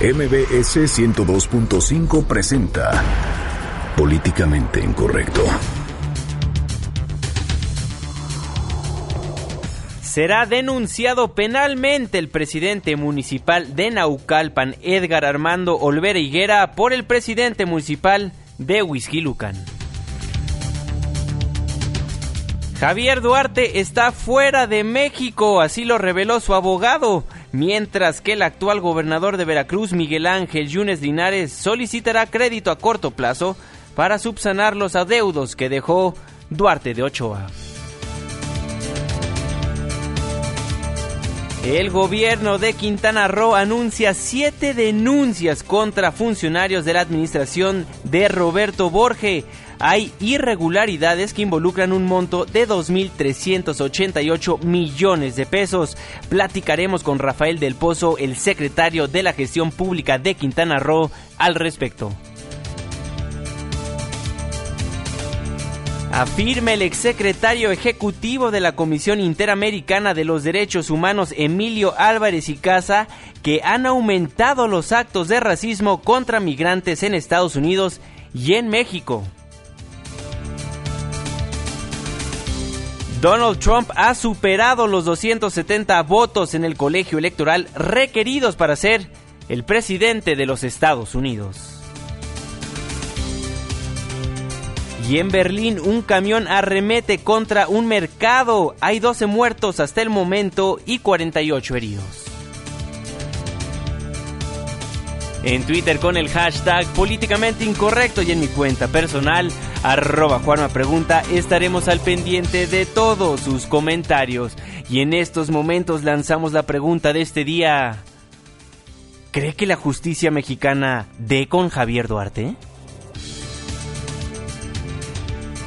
MBS 102.5 presenta Políticamente Incorrecto. Será denunciado penalmente el presidente municipal de Naucalpan, Edgar Armando Olvera Higuera, por el presidente municipal de Huizquilucan. Javier Duarte está fuera de México, así lo reveló su abogado, mientras que el actual gobernador de Veracruz, Miguel Ángel Yunes Linares, solicitará crédito a corto plazo para subsanar los adeudos que dejó Duarte de Ochoa. El gobierno de Quintana Roo anuncia siete denuncias contra funcionarios de la administración de Roberto Borge. Hay irregularidades que involucran un monto de 2.388 millones de pesos. Platicaremos con Rafael del Pozo, el secretario de la Gestión Pública de Quintana Roo, al respecto. Afirma el exsecretario ejecutivo de la Comisión Interamericana de los Derechos Humanos, Emilio Álvarez y Casa, que han aumentado los actos de racismo contra migrantes en Estados Unidos y en México. Donald Trump ha superado los 270 votos en el colegio electoral requeridos para ser el presidente de los Estados Unidos. Y en Berlín un camión arremete contra un mercado. Hay 12 muertos hasta el momento y 48 heridos. En Twitter con el hashtag políticamente incorrecto y en mi cuenta personal, arroba Juanma Pregunta, estaremos al pendiente de todos sus comentarios. Y en estos momentos lanzamos la pregunta de este día. ¿Cree que la justicia mexicana dé con Javier Duarte?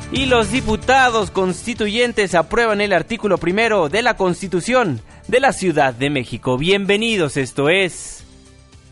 y los diputados constituyentes aprueban el artículo primero de la Constitución de la Ciudad de México. Bienvenidos, esto es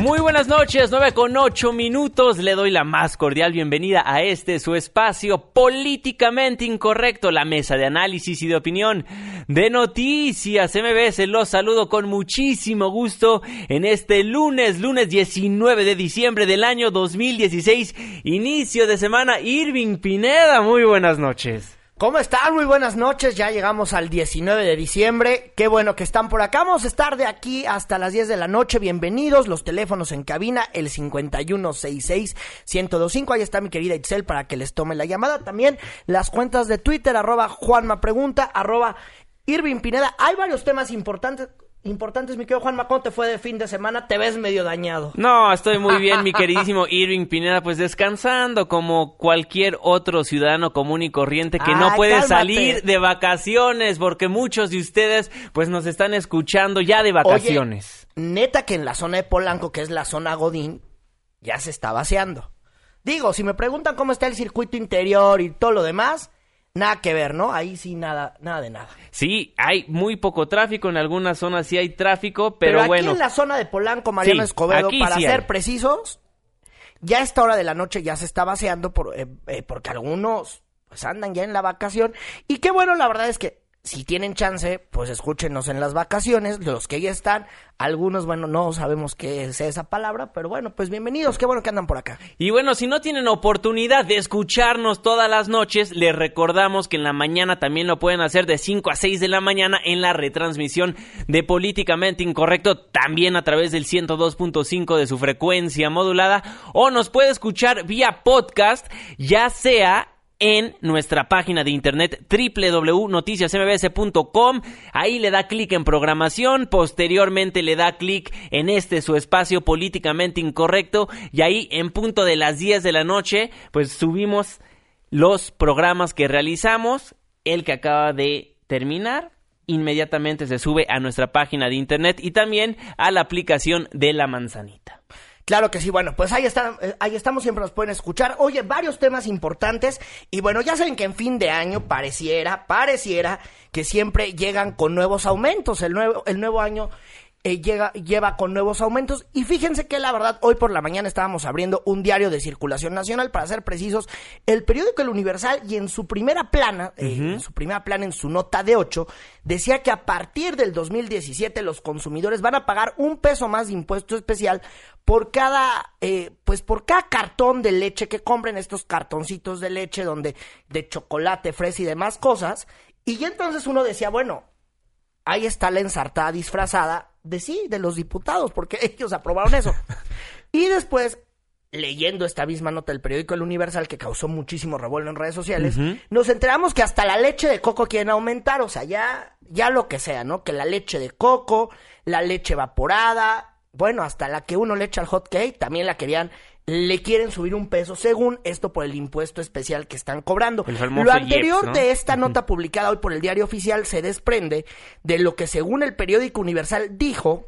Muy buenas noches, 9 con 8 minutos. Le doy la más cordial bienvenida a este su espacio políticamente incorrecto, la mesa de análisis y de opinión de noticias MBS. Los saludo con muchísimo gusto en este lunes, lunes 19 de diciembre del año 2016, inicio de semana. Irving Pineda, muy buenas noches. ¿Cómo están? Muy buenas noches. Ya llegamos al 19 de diciembre. Qué bueno que están por acá. Vamos a estar de aquí hasta las 10 de la noche. Bienvenidos. Los teléfonos en cabina, el 5166-1025. Ahí está mi querida Itzel para que les tome la llamada. También las cuentas de Twitter, arroba Juanma Pregunta, arroba Irving Pineda. Hay varios temas importantes importantes, mi querido Juanma, ¿cómo te fue de fin de semana? Te ves medio dañado. No, estoy muy bien, mi queridísimo Irving Pineda, pues descansando como cualquier otro ciudadano común y corriente que no puede salir de vacaciones, porque muchos de ustedes pues nos están escuchando ya de vacaciones. neta que en la zona de Polanco, que es la zona Godín, ya se está vaciando. Digo, si me preguntan cómo está el circuito interior y todo lo demás, nada que ver, ¿no? Ahí sí nada, nada de nada. Sí, hay muy poco tráfico, en algunas zonas sí hay tráfico, pero, pero aquí bueno. en la zona de Polanco, Mariano Escobedo, para ser precisos, ya a esta hora de la noche ya se está vaciando por, eh, eh, porque algunos pues andan ya en la vacación. Y qué bueno, la verdad es que si tienen chance, pues escúchenos en las vacaciones, los que ya están. Algunos, bueno, no sabemos qué es esa palabra, pero bueno, pues bienvenidos, qué bueno que andan por acá. Y bueno, si no tienen oportunidad de escucharnos todas las noches, les recordamos que en la mañana también lo pueden hacer de 5 a 6 de la mañana en la retransmisión de Políticamente Incorrecto, también a través del 102.5 de su frecuencia modulada, o nos puede escuchar vía podcast, ya sea en nuestra página de internet www.noticiasmbs.com. Ahí le da clic en programación, posteriormente le da clic en este su espacio políticamente incorrecto y ahí en punto de las 10 de la noche pues subimos los programas que realizamos, el que acaba de terminar, inmediatamente se sube a nuestra página de internet y también a la aplicación de la manzanita. Claro que sí, bueno, pues ahí, está, eh, ahí estamos, siempre nos pueden escuchar. Oye, varios temas importantes y bueno, ya saben que en fin de año pareciera, pareciera que siempre llegan con nuevos aumentos. El nuevo, el nuevo año eh, llega, lleva con nuevos aumentos. Y fíjense que la verdad, hoy por la mañana estábamos abriendo un diario de circulación nacional, para ser precisos, el periódico El Universal, y en su primera plana, eh, en su primera plana, en su nota de 8, decía que a partir del 2017 los consumidores van a pagar un peso más de impuesto especial por cada, eh, pues por cada cartón de leche que compren, estos cartoncitos de leche donde, de chocolate, fresa y demás cosas. Y entonces uno decía, bueno, ahí está la ensartada disfrazada de sí, de los diputados, porque ellos aprobaron eso. y después, leyendo esta misma nota del periódico El Universal, que causó muchísimo revuelo en redes sociales, nos enteramos que hasta la leche de coco quieren aumentar, o sea, ya, ya lo que sea, ¿no? Que la leche de coco, la leche evaporada, bueno, hasta la que uno le echa al hot cake, también la querían le quieren subir un peso, según esto por el impuesto especial que están cobrando. Lo anterior de esta nota publicada hoy por el diario oficial se desprende de lo que según el periódico Universal dijo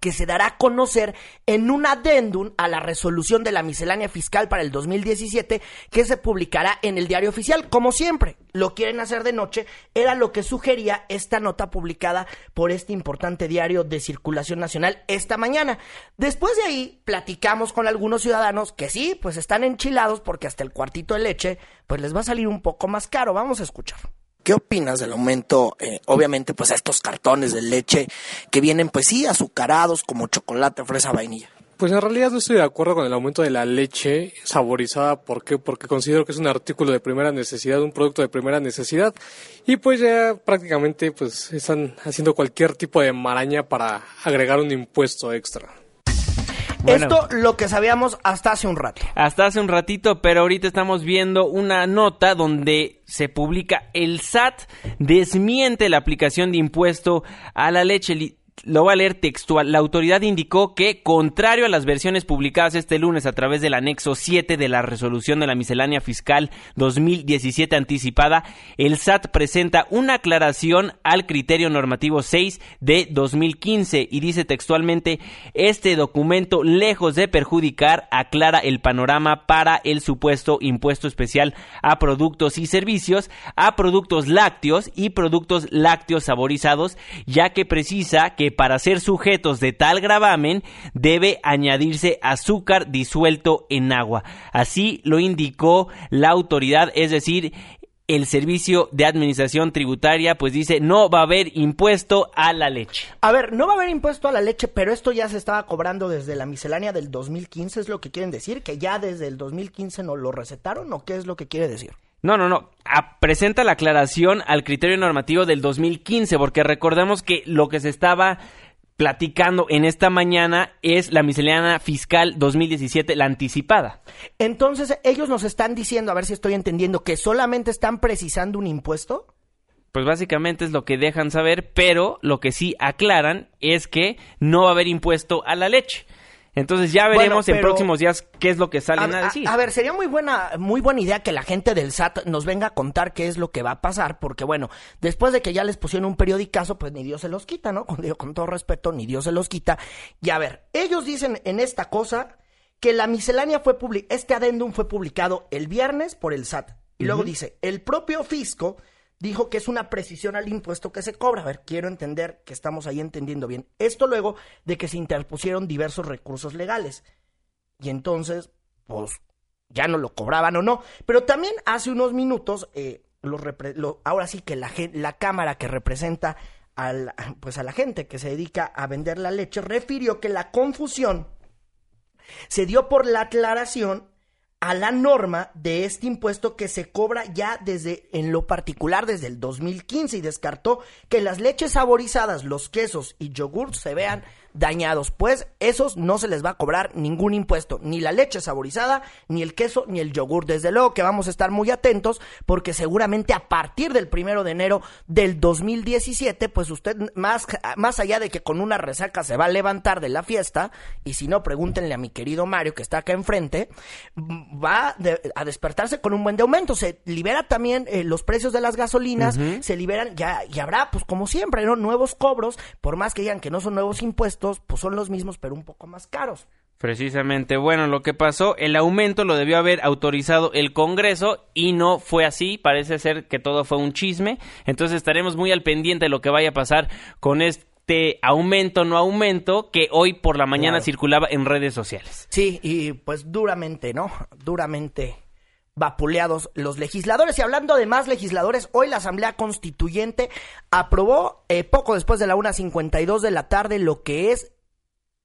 que se dará a conocer en un adendum a la resolución de la miscelánea fiscal para el 2017 que se publicará en el diario oficial. Como siempre, lo quieren hacer de noche, era lo que sugería esta nota publicada por este importante diario de circulación nacional esta mañana. Después de ahí, platicamos con algunos ciudadanos que sí, pues están enchilados porque hasta el cuartito de leche, pues les va a salir un poco más caro. Vamos a escuchar. ¿Qué opinas del aumento, eh, obviamente, pues a estos cartones de leche que vienen, pues sí, azucarados como chocolate, fresa, vainilla? Pues en realidad no estoy de acuerdo con el aumento de la leche saborizada. ¿Por qué? Porque considero que es un artículo de primera necesidad, un producto de primera necesidad. Y pues ya prácticamente pues están haciendo cualquier tipo de maraña para agregar un impuesto extra. Esto lo que sabíamos hasta hace un rato. Hasta hace un ratito, pero ahorita estamos viendo una nota donde se publica el SAT desmiente la aplicación de impuesto a la leche lo voy a leer textual. La autoridad indicó que, contrario a las versiones publicadas este lunes a través del anexo 7 de la resolución de la miscelánea fiscal 2017 anticipada, el SAT presenta una aclaración al criterio normativo 6 de 2015 y dice textualmente, este documento, lejos de perjudicar, aclara el panorama para el supuesto impuesto especial a productos y servicios, a productos lácteos y productos lácteos saborizados, ya que precisa que para ser sujetos de tal gravamen debe añadirse azúcar disuelto en agua. Así lo indicó la autoridad, es decir, el Servicio de Administración Tributaria, pues dice, no va a haber impuesto a la leche. A ver, no va a haber impuesto a la leche, pero esto ya se estaba cobrando desde la miscelánea del 2015, ¿es lo que quieren decir? ¿Que ya desde el 2015 no lo recetaron o qué es lo que quiere decir? No, no, no. presenta la aclaración al criterio normativo del 2015, porque recordemos que lo que se estaba platicando en esta mañana es la miscelánea fiscal 2017, la anticipada. Entonces, ellos nos están diciendo, a ver si estoy entendiendo, que solamente están precisando un impuesto. Pues básicamente es lo que dejan saber, pero lo que sí aclaran es que no va a haber impuesto a la leche. Entonces ya veremos en próximos días qué es lo que salen a, decir. A, ver, sería muy buena, muy buena idea que la gente del SAT nos venga a contar qué es lo que va a pasar, porque bueno, después de que ya les pusieron un periodicazo, pues ni Dios se los quita, ¿no? Con, con todo respeto, ni Dios se los quita. Y a ver, ellos dicen en esta cosa que la miscelánea fue publicada, este adendum fue publicado el viernes por el SAT. Y luego dice, el propio fisco dijo que es una precisión al impuesto que se cobra. A ver, quiero entender que estamos ahí entendiendo bien. Esto luego de que se interpusieron diversos recursos legales. Y entonces, pues, ya no lo cobraban o no. Pero también hace unos minutos, eh, ahora sí que la, Cámara que representa al, pues a la gente que se dedica a vender la leche refirió que la confusión se dio por la aclaración a la norma de este impuesto que se cobra ya desde, en lo particular, desde el 2015 y descartó que las leches saborizadas, los quesos y yogurts se vean dañados, pues esos no se les va a cobrar ningún impuesto, ni la leche saborizada, ni el queso, ni el yogur. Desde luego que vamos a estar muy atentos porque seguramente a partir del primero de enero del 2017, pues usted más, más allá de que con una resaca se va a levantar de la fiesta, y si no, pregúntenle a mi querido Mario que está acá enfrente, va a despertarse con un buen de aumento. Se libera también eh, los precios de las gasolinas, se liberan, ya, y habrá, pues como siempre, ¿no? Nuevos cobros, por más que digan que no son nuevos impuestos, pues son los mismos, pero un poco más caros. Precisamente, bueno, lo que pasó, el aumento lo debió haber autorizado el Congreso y no fue así, parece ser que todo fue un chisme, entonces estaremos muy al pendiente de lo que vaya a pasar con este aumento, no aumento, que hoy por la mañana circulaba en redes sociales. Sí, y pues duramente, ¿no? Duramente vapuleados los legisladores. Y hablando de más legisladores, hoy la Asamblea Constituyente aprobó eh, poco después de la 1.52 de la tarde lo que es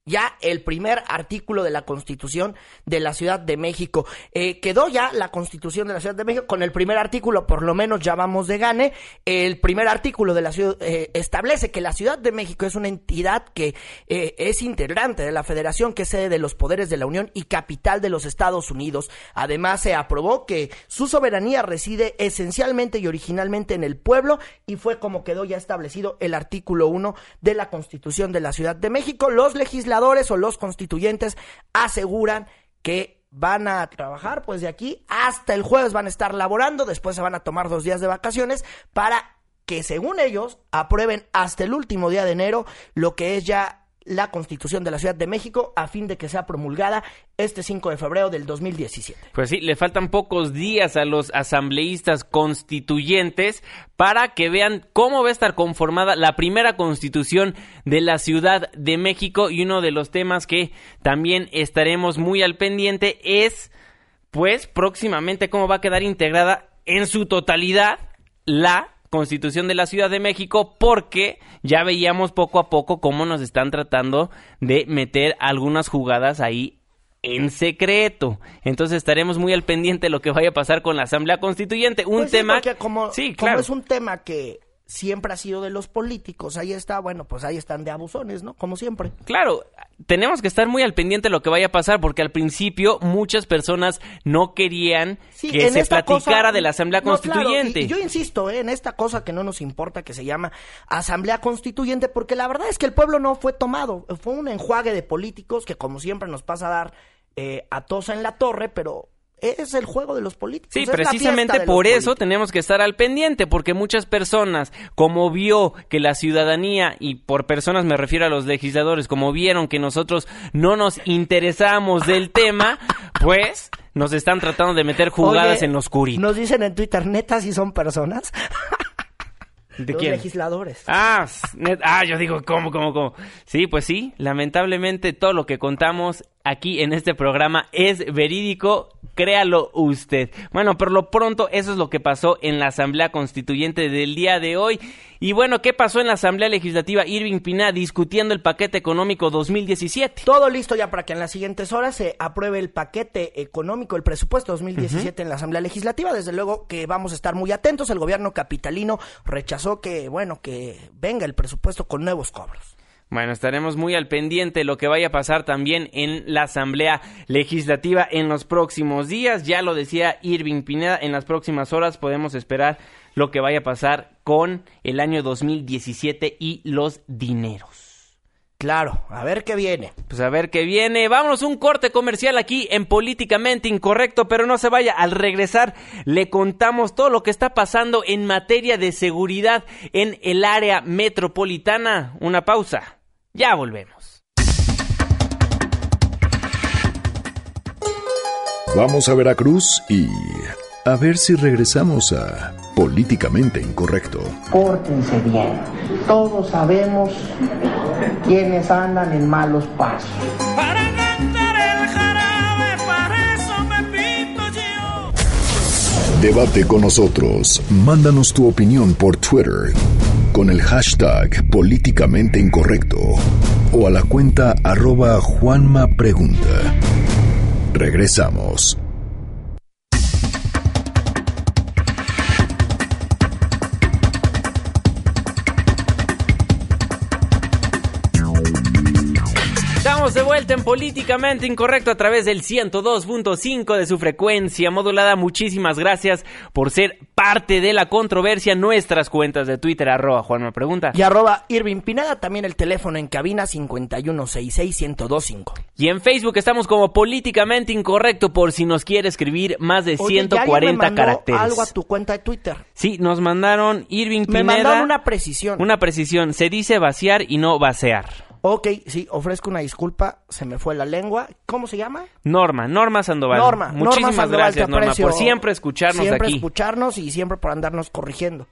ya el primer artículo de la Constitución de la Ciudad de México. Eh, quedó ya la Constitución de la Ciudad de México con el primer artículo, por lo menos ya vamos de gane. El primer artículo de la ciudad eh, establece que la Ciudad de México es una entidad que eh, es integrante de la Federación, que es sede de los poderes de la Unión y capital de los Estados Unidos. Además, se aprobó que su soberanía reside esencialmente y originalmente en el pueblo y fue como quedó ya establecido el artículo 1 de la Constitución de la Ciudad de México. Los legisladores o los constituyentes aseguran que van a trabajar pues de aquí hasta el jueves van a estar laborando, después se van a tomar dos días de vacaciones para que según ellos aprueben hasta el último día de enero lo que es ya la Constitución de la Ciudad de México a fin de que sea promulgada este 5 de febrero del 2017. Pues sí, le faltan pocos días a los asambleístas constituyentes para que vean cómo va a estar conformada la primera Constitución de la Ciudad de México y uno de los temas que también estaremos muy al pendiente es pues próximamente cómo va a quedar integrada en su totalidad la Constitución de la Ciudad de México porque ya veíamos poco a poco cómo nos están tratando de meter algunas jugadas ahí en secreto. Entonces estaremos muy al pendiente de lo que vaya a pasar con la Asamblea Constituyente. Un pues tema... como, sí, claro. como es un tema que siempre ha sido de los políticos. Ahí está, bueno, pues ahí están de abusones, ¿no? Como siempre. Claro, tenemos que estar muy al pendiente de lo que vaya a pasar, porque al principio muchas personas no querían que se platicara de la Asamblea Constituyente. yo insisto ¿eh? en esta cosa que no nos importa, que se llama Asamblea Constituyente, porque la verdad es que el pueblo no fue tomado, fue un enjuague de políticos que como siempre nos pasa a dar eh, a tosa en la torre, pero es el juego de los políticos. Sí, precisamente por eso tenemos que estar al pendiente, porque muchas personas, como vio que la ciudadanía, y por personas me refiero a los legisladores, como vieron que nosotros no nos interesamos del tema, pues nos están tratando de meter jugadas en los oscurito. Nos dicen en Twitter, neta, si son personas. ¿De los legisladores. Ah, ah, yo digo, ¿cómo, cómo, cómo? Sí, pues sí, lamentablemente todo lo que contamos aquí en este programa es verídico créalo usted. Bueno, por lo pronto eso es lo que pasó en la Asamblea Constituyente del día de hoy. Y bueno, ¿qué pasó en la Asamblea Legislativa Irving Pina discutiendo el paquete económico 2017? Todo listo ya para que en las siguientes horas se apruebe el paquete económico, el presupuesto 2017 en la Asamblea Legislativa. Desde luego que vamos a estar muy atentos. El gobierno capitalino rechazó que, bueno, que venga el presupuesto con nuevos cobros. Bueno, estaremos muy al pendiente de lo que vaya a pasar también en la Asamblea Legislativa en los próximos días. Ya lo decía Irving Pineda, en las próximas horas podemos esperar lo que vaya a pasar con el año 2017 y los dineros. Claro, a ver qué viene. Pues a ver qué viene. Vámonos un corte comercial aquí en Políticamente Incorrecto, pero no se vaya. Al regresar le contamos todo lo que está pasando en materia de seguridad en el área metropolitana. Una pausa. Ya volvemos. Vamos a Veracruz y a ver si regresamos a Políticamente Incorrecto. Pórtense bien. Todos sabemos quienes andan en malos pasos. Para cantar el jarabe, para eso me pinto yo. Debate con nosotros. Mándanos tu opinión por Twitter con el hashtag políticamente incorrecto o a la cuenta arroba Juanma Pregunta. Regresamos. Estamos de vuelta en Políticamente Incorrecto a través del 102.5 de su frecuencia modulada. Muchísimas gracias por ser parte de la controversia. Nuestras cuentas de Twitter, arroba Juanma Pregunta. Y arroba Irving Pineda, también el teléfono en cabina 5166125. Y en Facebook estamos como Políticamente Incorrecto por si nos quiere escribir más de 140 me caracteres. algo a tu cuenta de Twitter. Sí, nos mandaron Irving Pineda. Me mandaron una precisión. Una precisión. Se dice vaciar y no vaciar. Ok, sí, ofrezco una disculpa, se me fue la lengua. ¿Cómo se llama? Norma, Norma Sandoval. Norma, muchísimas Norma gracias, Norma, por siempre escucharnos siempre aquí. Siempre escucharnos y siempre por andarnos corrigiendo.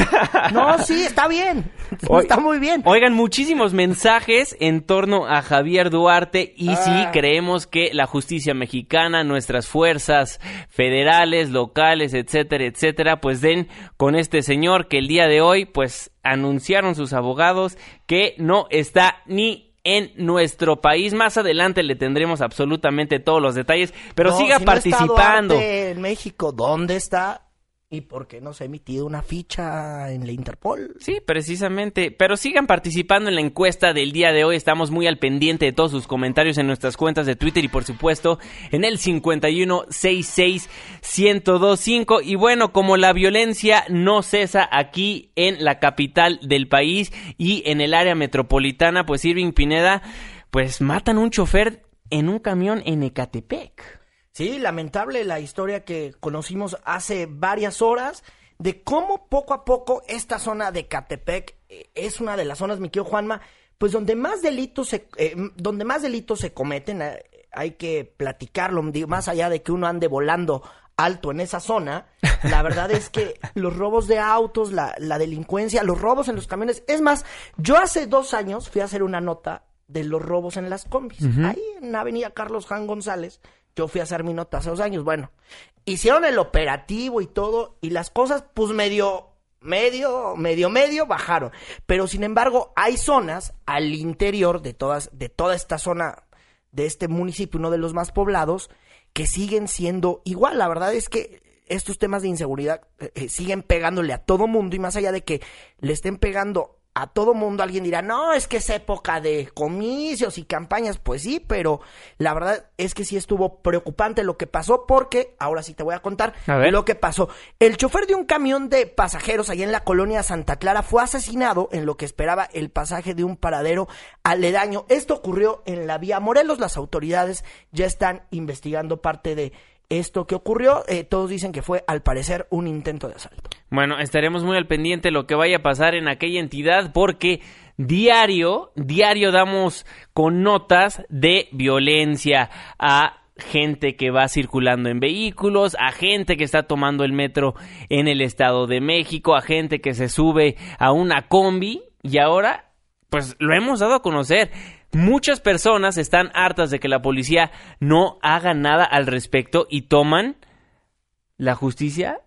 no, sí, está bien. está muy bien. Oigan, muchísimos mensajes en torno a Javier Duarte y sí ah. creemos que la justicia mexicana, nuestras fuerzas federales, locales, etcétera, etcétera, pues den con este señor que el día de hoy pues anunciaron sus abogados que no está ni en nuestro país. Más adelante le tendremos absolutamente todos los detalles, pero siga participando. en México, ¿dónde está? ¿Y por qué no se ha emitido una ficha en la Interpol? Sí, precisamente. Pero sigan participando en la encuesta del día de hoy. Estamos muy al pendiente de todos sus comentarios en nuestras cuentas de Twitter y por supuesto en el 5166125. Y bueno, como la violencia no cesa aquí en la capital del país y en el área metropolitana, pues Irving Pineda, pues matan un chofer en un camión en Ecatepec. Sí, lamentable la historia que conocimos hace varias horas de cómo poco a poco esta zona de Catepec eh, es una de las zonas, mi querido Juanma, pues donde más delitos se, eh, donde más delitos se cometen, eh, hay que platicarlo, más allá de que uno ande volando alto en esa zona, la verdad es que los robos de autos, la, delincuencia, los robos en los camiones, es más, yo hace dos años fui a hacer una nota de los robos en las combis, ahí en Avenida Carlos Juan González, yo fui a hacer mi nota hace dos años. Bueno, hicieron el operativo y todo, y las cosas, pues medio, medio, medio, medio bajaron. Pero sin embargo, hay zonas al interior de todas, de toda esta zona, de este municipio, uno de los más poblados, que siguen siendo igual. La verdad es que estos temas de inseguridad eh, eh, siguen pegándole a todo mundo y más allá de que le estén pegando a todo mundo alguien dirá, no, es que es época de comicios y campañas. Pues sí, pero la verdad es que sí estuvo preocupante lo que pasó porque, ahora sí te voy a contar lo que pasó. El chofer de un camión de pasajeros allá en la colonia Santa Clara fue asesinado en lo que esperaba el pasaje de un paradero aledaño. Esto ocurrió en la vía Morelos. Las autoridades ya están investigando parte de esto que ocurrió. Eh, todos dicen que fue, al parecer, un intento de asalto. Bueno, estaremos muy al pendiente de lo que vaya a pasar en aquella entidad porque diario, diario damos con notas de violencia a gente que va circulando en vehículos, a gente que está tomando el metro en el Estado de México, a gente que se sube a una combi y ahora pues lo hemos dado a conocer. Muchas personas están hartas de que la policía no haga nada al respecto y toman la justicia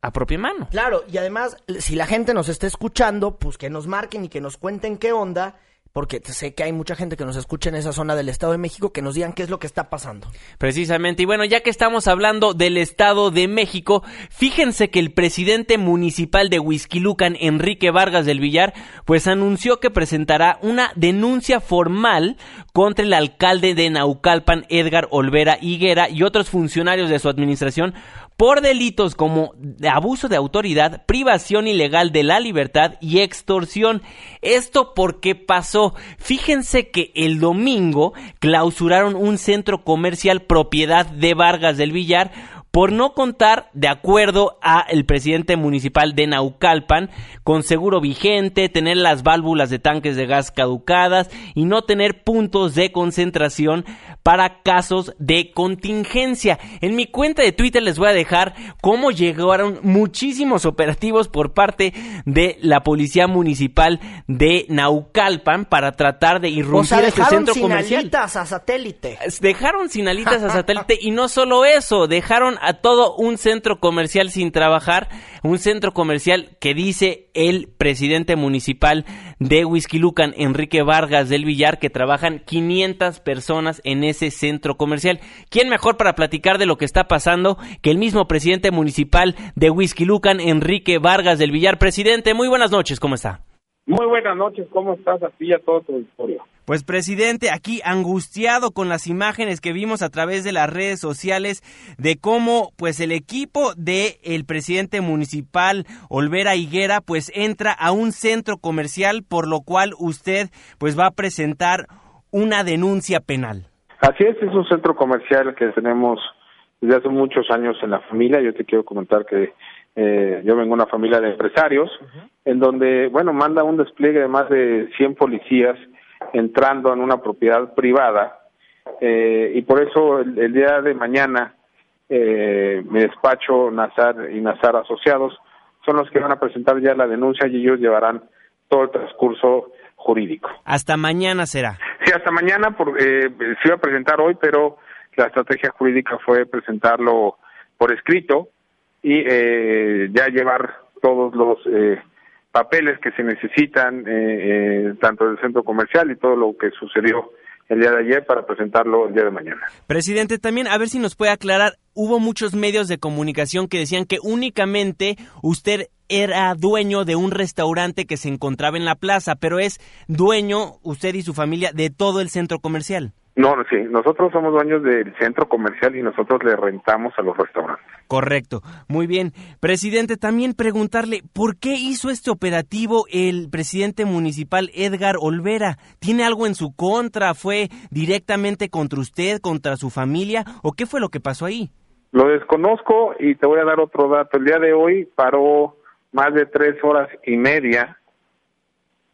a propia mano. Claro, y además, si la gente nos está escuchando, pues que nos marquen y que nos cuenten qué onda porque sé que hay mucha gente que nos escucha en esa zona del Estado de México que nos digan qué es lo que está pasando. Precisamente, y bueno, ya que estamos hablando del Estado de México, fíjense que el presidente municipal de Huizquilucan, Enrique Vargas del Villar, pues anunció que presentará una denuncia formal contra el alcalde de Naucalpan, Edgar Olvera Higuera, y otros funcionarios de su administración por delitos como abuso de autoridad, privación ilegal de la libertad y extorsión. Esto porque pasó. Fíjense que el domingo clausuraron un centro comercial propiedad de Vargas del Villar por no contar, de acuerdo a el presidente municipal de Naucalpan, con seguro vigente, tener las válvulas de tanques de gas caducadas y no tener puntos de concentración para casos de contingencia. En mi cuenta de Twitter les voy a dejar cómo llegaron muchísimos operativos por parte de la policía municipal de Naucalpan para tratar de irrumpir este centro comercial. a satélite. Dejaron sin alitas a satélite y no solo eso, dejaron a todo un centro comercial sin trabajar, un centro comercial que dice el presidente municipal de Huizquilucan, Enrique Vargas del Villar, que trabajan 500 personas en ese centro comercial. ¿Quién mejor para platicar de lo que está pasando que el mismo presidente municipal de Huizquilucan, Enrique Vargas del Villar? Presidente, muy buenas noches, ¿cómo está? Muy buenas noches, ¿cómo estás a ti y a todo tu auditorio? Pues presidente, aquí angustiado con las imágenes que vimos a través de las redes sociales de cómo pues el equipo de el presidente municipal Olvera Higuera pues entra a un centro comercial por lo cual usted pues va a presentar una denuncia penal. Así es, es un centro comercial que tenemos desde hace muchos años en la familia. Yo te quiero comentar que eh, yo vengo de una familia de empresarios, en donde, bueno, manda un despliegue de más de 100 policías entrando en una propiedad privada, eh, y por eso el, día de mañana eh, mi despacho Nazar y Nazar Asociados son los que van a presentar ya la denuncia y ellos llevarán todo el transcurso jurídico. Hasta mañana será. Sí, hasta mañana, por, eh, se iba a presentar hoy, pero la estrategia jurídica fue presentarlo por escrito y eh, ya llevar todos los eh, papeles que se necesitan, eh, tanto del centro comercial y todo lo que sucedió el día de ayer para presentarlo el día de mañana. Presidente, también a ver si nos puede aclarar, hubo muchos medios de comunicación que decían que únicamente usted era dueño de un restaurante que se encontraba en la plaza, pero es dueño, usted y su familia, de todo el centro comercial. No, sí, nosotros somos dueños del centro comercial y nosotros le rentamos a los restaurantes. Correcto, muy bien. Presidente, también preguntarle, ¿por qué hizo este operativo el presidente municipal Edgar Olvera? ¿Tiene algo en su contra? ¿Fue directamente contra usted, contra su familia? ¿O qué fue lo que pasó ahí? Lo desconozco y te voy a dar otro dato. El día de hoy paró más de tres horas y media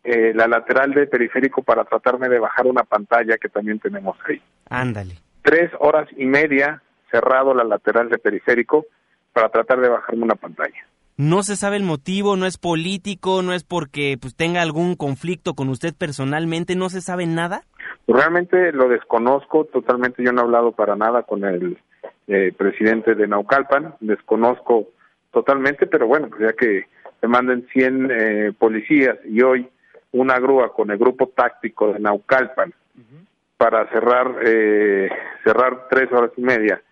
eh, la lateral de periférico para tratarme de bajar una pantalla que también tenemos ahí. Ándale. Tres horas y media cerrado la lateral de periférico para tratar de bajarme una pantalla. No se sabe el motivo, no es político, no es porque pues tenga algún conflicto con usted personalmente, no se sabe nada. Realmente lo desconozco totalmente, yo no he hablado para nada con el eh, presidente de Naucalpan, desconozco totalmente, pero bueno, pues ya que se manden 100 eh, policías y hoy una grúa con el grupo táctico de Naucalpan para cerrar eh, cerrar tres horas y media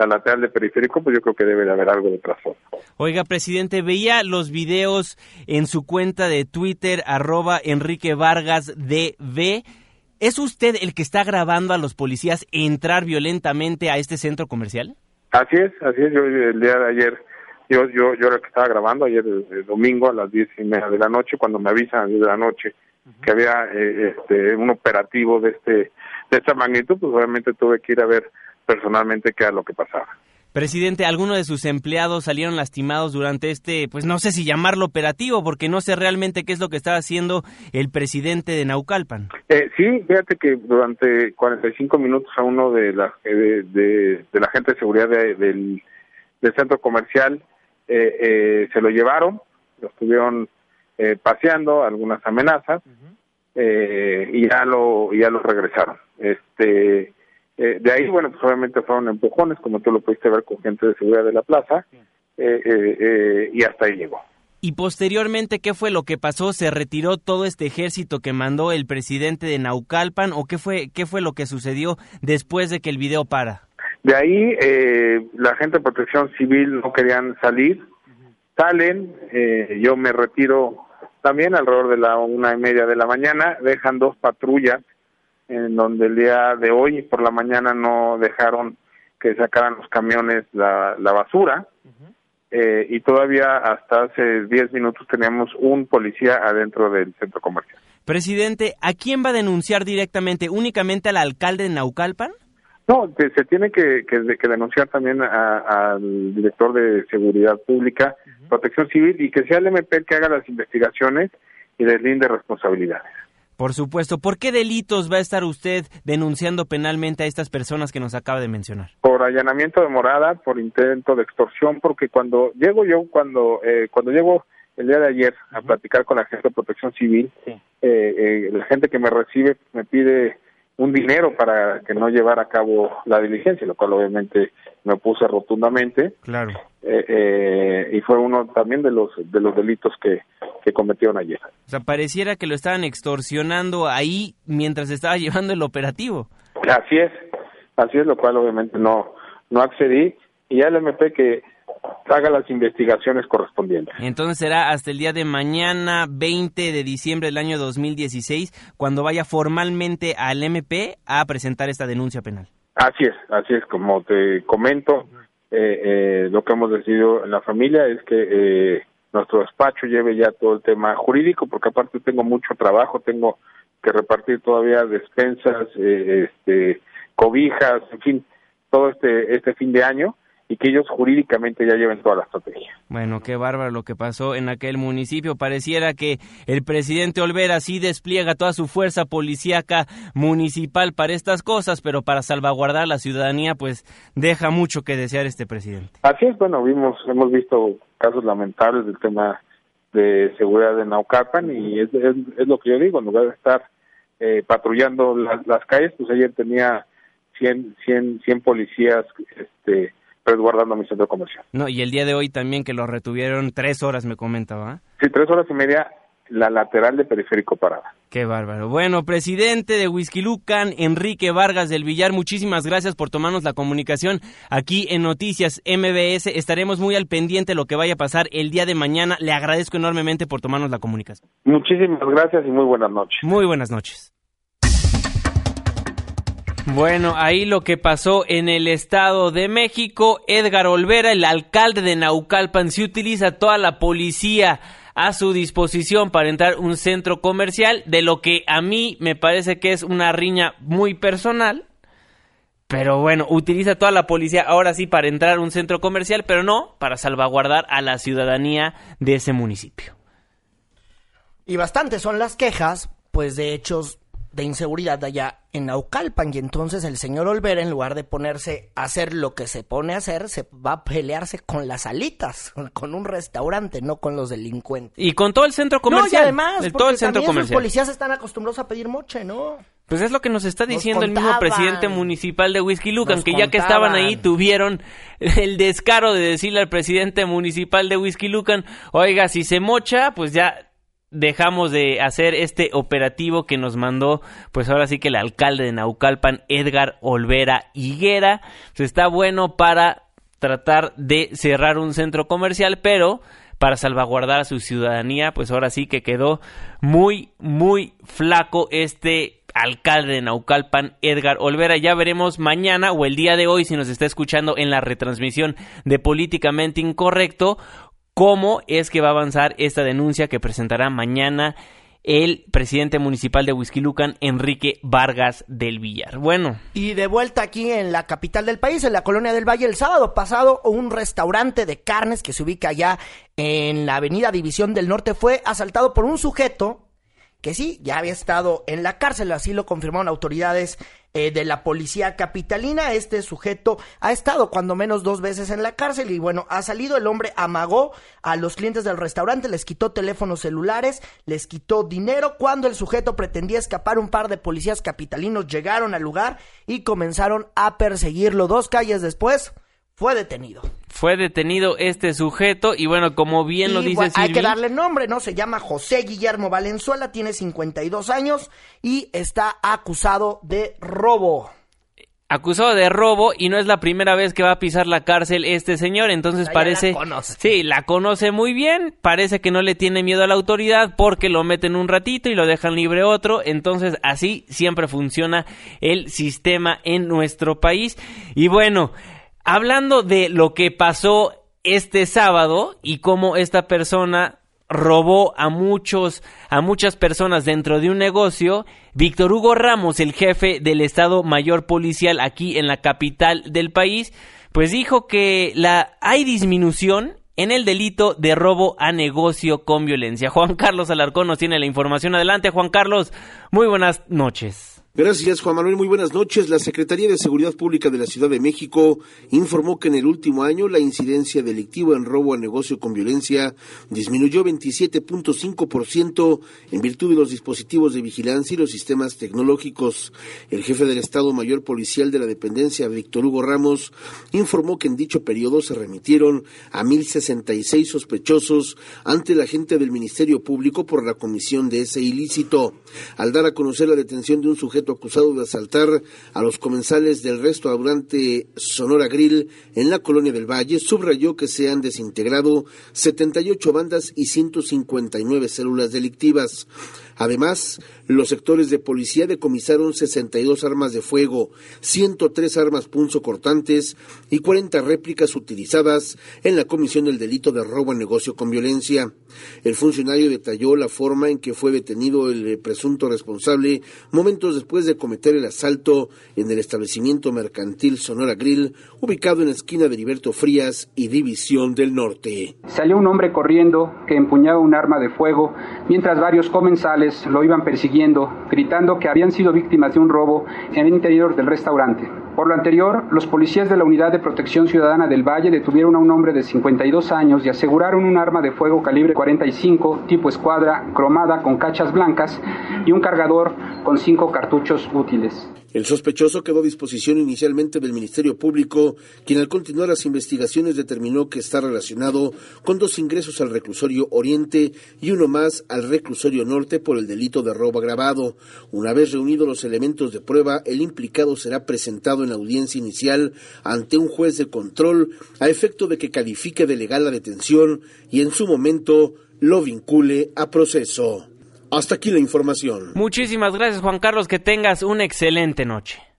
la lateral de periférico, pues yo creo que debe de haber algo de trasfondo. Oiga, presidente, veía los videos en su cuenta de Twitter, arroba Enrique Vargas DV. ¿Es usted el que está grabando a los policías entrar violentamente a este centro comercial? Así es, así es. Yo el día de ayer yo, yo, yo era el que estaba grabando ayer el, domingo a las diez y media de la noche, cuando me avisan de la noche que había eh, este, un operativo de este de esta magnitud, pues obviamente tuve que ir a ver personalmente qué era lo que pasaba. Presidente, ¿alguno de sus empleados salieron lastimados durante este, pues no sé si llamarlo operativo, porque no sé realmente qué es lo que estaba haciendo el presidente de Naucalpan? Eh, sí, fíjate que durante 45 minutos a uno de la, de, de, la gente de seguridad del, del centro comercial eh, eh, se lo llevaron, lo estuvieron eh, paseando, algunas amenazas, eh, y ya lo ya lo regresaron. Este de ahí, bueno, pues obviamente fueron empujones, como tú lo pudiste ver con gente de seguridad de la plaza, y hasta ahí llegó. Y posteriormente, ¿qué fue lo que pasó? ¿Se retiró todo este ejército que mandó el presidente de Naucalpan o qué fue, qué fue lo que sucedió después de que el video para? De ahí eh, la gente de protección civil no querían salir, salen, eh, yo me retiro también alrededor de la una y media de la mañana, dejan dos patrullas en donde el día de hoy por la mañana no dejaron que sacaran los camiones la, la basura eh, y todavía hasta hace diez minutos teníamos un policía adentro del centro comercial. Presidente, ¿a quién va a denunciar directamente? ¿Únicamente al alcalde de Naucalpan? No, se tiene que, denunciar también al director de Seguridad Pública, Protección Civil y que sea el MP el que haga las investigaciones y deslinde responsabilidades. Por supuesto. ¿Por qué delitos va a estar usted denunciando penalmente a estas personas que nos acaba de mencionar? Por allanamiento de morada, por intento de extorsión, porque cuando llego yo, cuando eh, cuando llego el día de ayer a platicar con la gente de Protección Civil, eh, eh, la gente que me recibe me pide un dinero para que no llevara a cabo la diligencia, lo cual obviamente me puse rotundamente. Claro. Eh, eh, y fue uno también de los de los delitos que, que cometieron ayer. O sea, pareciera que lo estaban extorsionando ahí mientras estaba llevando el operativo. Así es, así es, lo cual obviamente no no accedí. Y ya el MP que haga las investigaciones correspondientes. Entonces será hasta el día de mañana, 20 de diciembre del año 2016, cuando vaya formalmente al MP a presentar esta denuncia penal. Así es, así es, como te comento, eh, eh, lo que hemos decidido en la familia es que eh, nuestro despacho lleve ya todo el tema jurídico, porque aparte tengo mucho trabajo, tengo que repartir todavía despensas, este, cobijas, en fin, todo este, este fin de año y que ellos jurídicamente ya lleven toda la estrategia. Bueno, qué bárbaro lo que pasó en aquel municipio. Pareciera que el presidente Olvera sí despliega toda su fuerza policíaca municipal para estas cosas, pero para salvaguardar la ciudadanía, pues deja mucho que desear este presidente. Así es, bueno, vimos, hemos visto casos lamentables del tema de seguridad de Naucalpan y es, es, lo que yo digo, en lugar de estar eh, patrullando las, las calles, pues ayer tenía 100, 100, 100 policías este, resguardando mi centro comercial. No, y el día de hoy también que lo retuvieron tres horas, me comentaba. Sí, tres horas y media la lateral de Periférico Parada. Qué bárbaro. Bueno, presidente de Whisky Lucan, Enrique Vargas del Villar, muchísimas gracias por tomarnos la comunicación aquí en Noticias MBS. Estaremos muy al pendiente de lo que vaya a pasar el día de mañana. Le agradezco enormemente por tomarnos la comunicación. Muchísimas gracias y muy buenas noches. Muy buenas noches. Bueno, ahí lo que pasó en el Estado de México, Edgar Olvera, el alcalde de Naucalpan, se utiliza toda la policía a su disposición para entrar un centro comercial, de lo que a mí me parece que es una riña muy personal. Pero bueno, utiliza toda la policía ahora sí para entrar a un centro comercial, pero no para salvaguardar a la ciudadanía de ese municipio. Y bastantes son las quejas, pues de hechos de inseguridad allá en Naucalpan. Y entonces el señor Olvera en lugar de ponerse a hacer lo que se pone a hacer se va a pelearse con las alitas con un restaurante no con los delincuentes. Y con todo el centro comercial no, y además todo el centro comercial. los policías están acostumbrados a pedir moche no pues es lo que nos está diciendo el mismo presidente municipal de Whisky Lucan, que ya que estaban ahí tuvieron el descaro de decirle al presidente municipal de Whisky Lucan, oiga, si se mocha, pues ya dejamos de hacer este operativo que nos mandó, pues ahora sí que el alcalde de Naucalpan, Edgar Olvera Higuera. Pues está bueno para tratar de cerrar un centro comercial, pero para salvaguardar a su ciudadanía, pues ahora sí que quedó muy, muy flaco este alcalde de Naucalpan, Edgar Olvera. Ya veremos mañana o el día de hoy, si nos está escuchando en la retransmisión de Políticamente Incorrecto, cómo es que va a avanzar esta denuncia que presentará mañana el presidente municipal de Huizquilucan, Enrique Vargas del Villar. Bueno. Y de vuelta aquí en la capital del país, en la colonia del Valle, el sábado pasado, un restaurante de carnes que se ubica allá en la avenida División del Norte fue asaltado por un sujeto que sí, ya había estado en la cárcel, así lo confirmaron autoridades eh, de la policía capitalina. Este sujeto ha estado cuando menos dos veces en la cárcel y bueno, ha salido el hombre, amagó a los clientes del restaurante, les quitó teléfonos celulares, les quitó dinero. Cuando el sujeto pretendía escapar, un par de policías capitalinos llegaron al lugar y comenzaron a perseguirlo. Dos calles después, fue detenido. Fue detenido este sujeto y bueno, como bien lo dice Hay que darle nombre, ¿no? Se llama José Guillermo Valenzuela, tiene 52 años y está acusado de robo acusado de robo y no es la primera vez que va a pisar la cárcel este señor, entonces parece Sí, la conoce muy bien, parece que no le tiene miedo a la autoridad porque lo meten un ratito y lo dejan libre otro, entonces así siempre funciona el sistema en nuestro país y bueno, hablando de lo que pasó este sábado y cómo esta persona robó a muchos a muchas personas dentro de un negocio, Víctor Hugo Ramos, el jefe del Estado Mayor Policial aquí en la capital del país, pues dijo que la hay disminución en el delito de robo a negocio con violencia. Juan Carlos Alarcón nos tiene la información. Adelante, Juan Carlos. Muy buenas noches. Gracias, Juan Manuel. Muy buenas noches. La Secretaría de Seguridad Pública de la Ciudad de México informó que en el último año la incidencia delictiva en robo a negocio con violencia disminuyó 27.5% en virtud de los dispositivos de vigilancia y los sistemas tecnológicos. El jefe del Estado Mayor Policial de la dependencia, Víctor Hugo Ramos, informó que en dicho periodo se remitieron a 1.066 sospechosos ante la gente del Ministerio Público por la comisión de ese ilícito. Al dar a conocer la detención de un sujeto acusado de asaltar a los comensales del restaurante Sonora Grill en la colonia del Valle subrayó que se han desintegrado 78 bandas y 159 células delictivas. Además, los sectores de policía decomisaron 62 armas de fuego, 103 armas punzocortantes y 40 réplicas utilizadas en la comisión del delito de robo a negocio con violencia. El funcionario detalló la forma en que fue detenido el presunto responsable momentos después de cometer el asalto en el establecimiento mercantil Sonora Grill, ubicado en la esquina de Heriberto Frías y División del Norte. Salió un hombre corriendo que empuñaba un arma de fuego mientras varios comensales lo iban persiguiendo, gritando que habían sido víctimas de un robo en el interior del restaurante. Por lo anterior, los policías de la Unidad de Protección Ciudadana del Valle detuvieron a un hombre de 52 años y aseguraron un arma de fuego calibre 45 tipo escuadra cromada con cachas blancas y un cargador con cinco cartuchos útiles. El sospechoso quedó a disposición inicialmente del Ministerio Público, quien al continuar las investigaciones determinó que está relacionado con dos ingresos al reclusorio Oriente y uno más al reclusorio Norte por el delito de robo agravado. Una vez reunidos los elementos de prueba, el implicado será presentado en audiencia inicial ante un juez de control a efecto de que califique de legal la detención y en su momento lo vincule a proceso. Hasta aquí la información. Muchísimas gracias Juan Carlos, que tengas una excelente noche.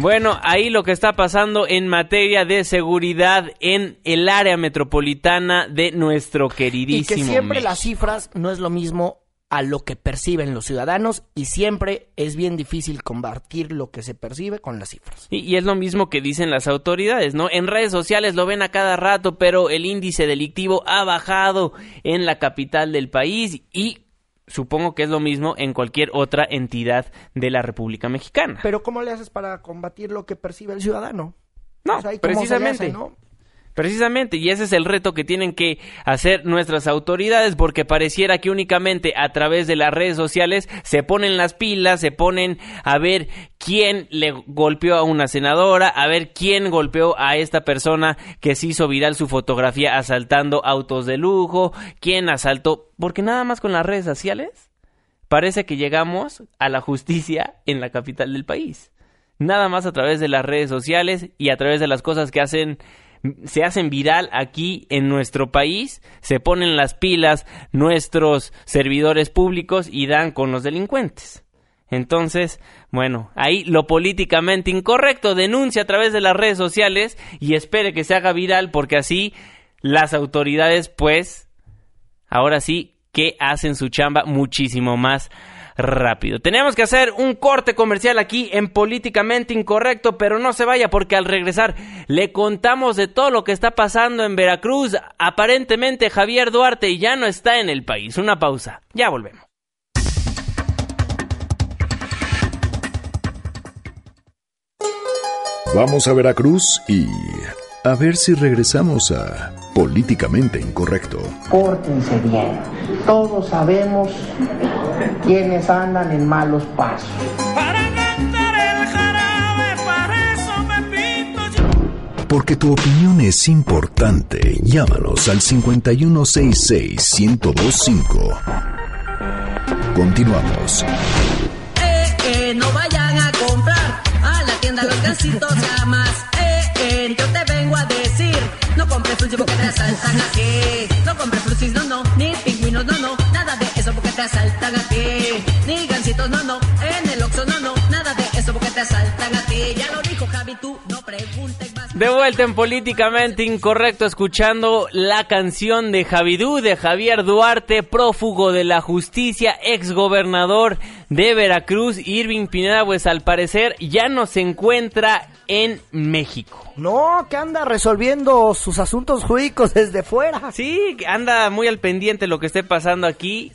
Bueno, ahí lo que está pasando en materia de seguridad en el área metropolitana de nuestro queridísimo. Y que siempre las cifras no es lo mismo a lo que perciben los ciudadanos y siempre es bien difícil combatir lo que se percibe con las cifras. Y, es lo mismo que dicen las autoridades, ¿no? En redes sociales lo ven a cada rato, pero el índice delictivo ha bajado en la capital del país y supongo que es lo mismo en cualquier otra entidad de la República Mexicana. Pero ¿cómo le haces para combatir lo que percibe el ciudadano? No, precisamente. ¿no? Precisamente, y ese es el reto que tienen que hacer nuestras autoridades, porque pareciera que únicamente a través de las redes sociales se ponen las pilas, se ponen a ver quién le golpeó a una senadora, a ver quién golpeó a esta persona que se hizo viral su fotografía asaltando autos de lujo, quién asaltó, porque nada más con las redes sociales parece que llegamos a la justicia en la capital del país. Nada más a través de las redes sociales y a través de las cosas que hacen se hacen viral aquí en nuestro país, se ponen las pilas nuestros servidores públicos y dan con los delincuentes. Entonces, bueno, ahí lo políticamente incorrecto denuncia a través de las redes sociales y espere que se haga viral porque así las autoridades pues ahora sí que hacen su chamba muchísimo más rápido. Tenemos que hacer un corte comercial aquí en Políticamente Incorrecto, pero no se vaya porque al regresar le contamos de todo lo que está pasando en Veracruz. Aparentemente Javier Duarte ya no está en el país. Una pausa. Ya volvemos. Vamos a Veracruz y a ver si regresamos a políticamente incorrecto. Pórtense bien. Todos sabemos quienes andan en malos pasos. Para cantar el jarabe, para eso me pinto yo. Porque tu opinión es importante. Llámanos al 5166-1025. Continuamos. Eh, eh, no vayan a comprar a la tienda los gasitos jamás. Compres frusis porque te asaltan aquí. No compres frusis, no, no. Ni pingüinos, no, no. Nada de eso porque te asaltan aquí. Ni gancitos, no, no. En el Oxxo, no, no. Nada de eso porque te asaltan a ti. Ya lo dijo Javi, tú. De vuelta en Políticamente Incorrecto, escuchando la canción de Javidú, de Javier Duarte, prófugo de la justicia, ex gobernador de Veracruz, Irving Pineda, pues al parecer ya no se encuentra en México. No, que anda resolviendo sus asuntos jurídicos desde fuera. Sí, anda muy al pendiente lo que esté pasando aquí,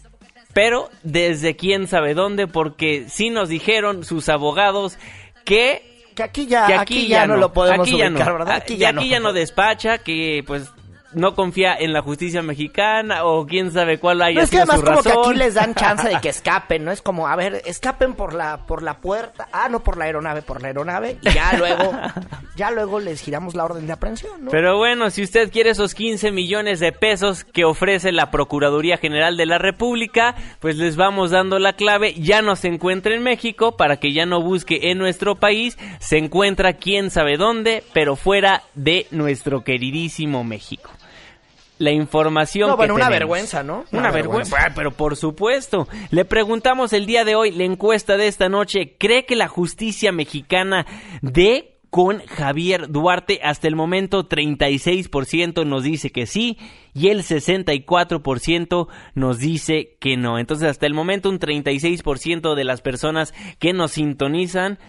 pero desde quién sabe dónde, porque sí nos dijeron sus abogados que que aquí ya, aquí, ya, no, lo podemos aquí ya no, ¿verdad? Aquí, ya, aquí ya no despacha, que pues no confía en la justicia mexicana o quién sabe cuál haya no, es que además como que aquí les dan chance de que escapen, ¿no? Es como, a ver, escapen por la por la puerta, ah, no por la aeronave, por la aeronave y ya luego ya luego les giramos la orden de aprehensión, ¿no? Pero bueno, si usted quiere esos 15 millones de pesos que ofrece la Procuraduría General de la República, pues les vamos dando la clave, ya no se encuentra en México para que ya no busque en nuestro país, se encuentra quién sabe dónde, pero fuera de nuestro queridísimo México la información no, bueno, una vergüenza, ¿no? Una, vergüenza. pero por supuesto. Le preguntamos el día de hoy, la encuesta de esta noche, ¿cree que la justicia mexicana dé con Javier Duarte? Hasta el momento 36% nos dice que sí y el 64% nos dice que no. Entonces hasta el momento un 36% de las personas que nos sintonizan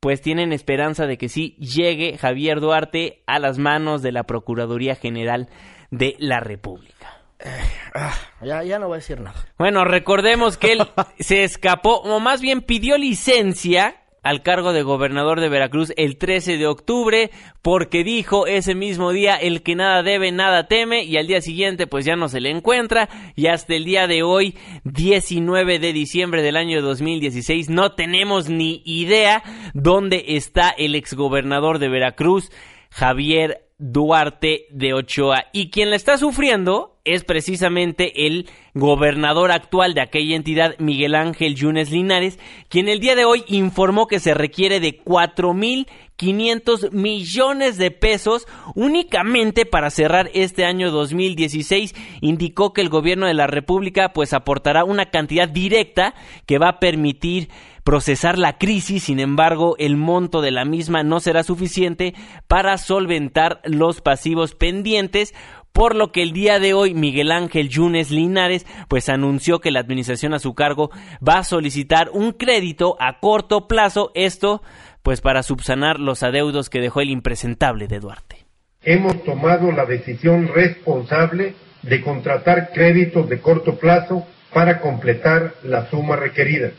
pues tienen esperanza de que sí llegue Javier Duarte a las manos de la Procuraduría General de la República. Eh, ah, ya, ya no voy a decir nada. Bueno, recordemos que él se escapó, o más bien pidió licencia al cargo de gobernador de Veracruz el 13 de octubre porque dijo ese mismo día el que nada debe nada teme y al día siguiente pues ya no se le encuentra y hasta el día de hoy 19 de diciembre del año 2016 no tenemos ni idea dónde está el exgobernador de Veracruz Javier Duarte de Ochoa. Y quien la está sufriendo es precisamente el gobernador actual de aquella entidad, Miguel Ángel Yunes Linares, quien el día de hoy informó que se requiere de cuatro mil 500 millones de pesos únicamente para cerrar este año 2016. Indicó que el gobierno de la República pues aportará una cantidad directa que va a permitir procesar la crisis, sin embargo, el monto de la misma no será suficiente para solventar los pasivos pendientes, por lo que el día de hoy Miguel Ángel Yunes Linares pues anunció que la administración a su cargo va a solicitar un crédito a corto plazo, esto pues para subsanar los adeudos que dejó el impresentable de Duarte. Hemos tomado la decisión responsable de contratar créditos de corto plazo para completar la suma requerida.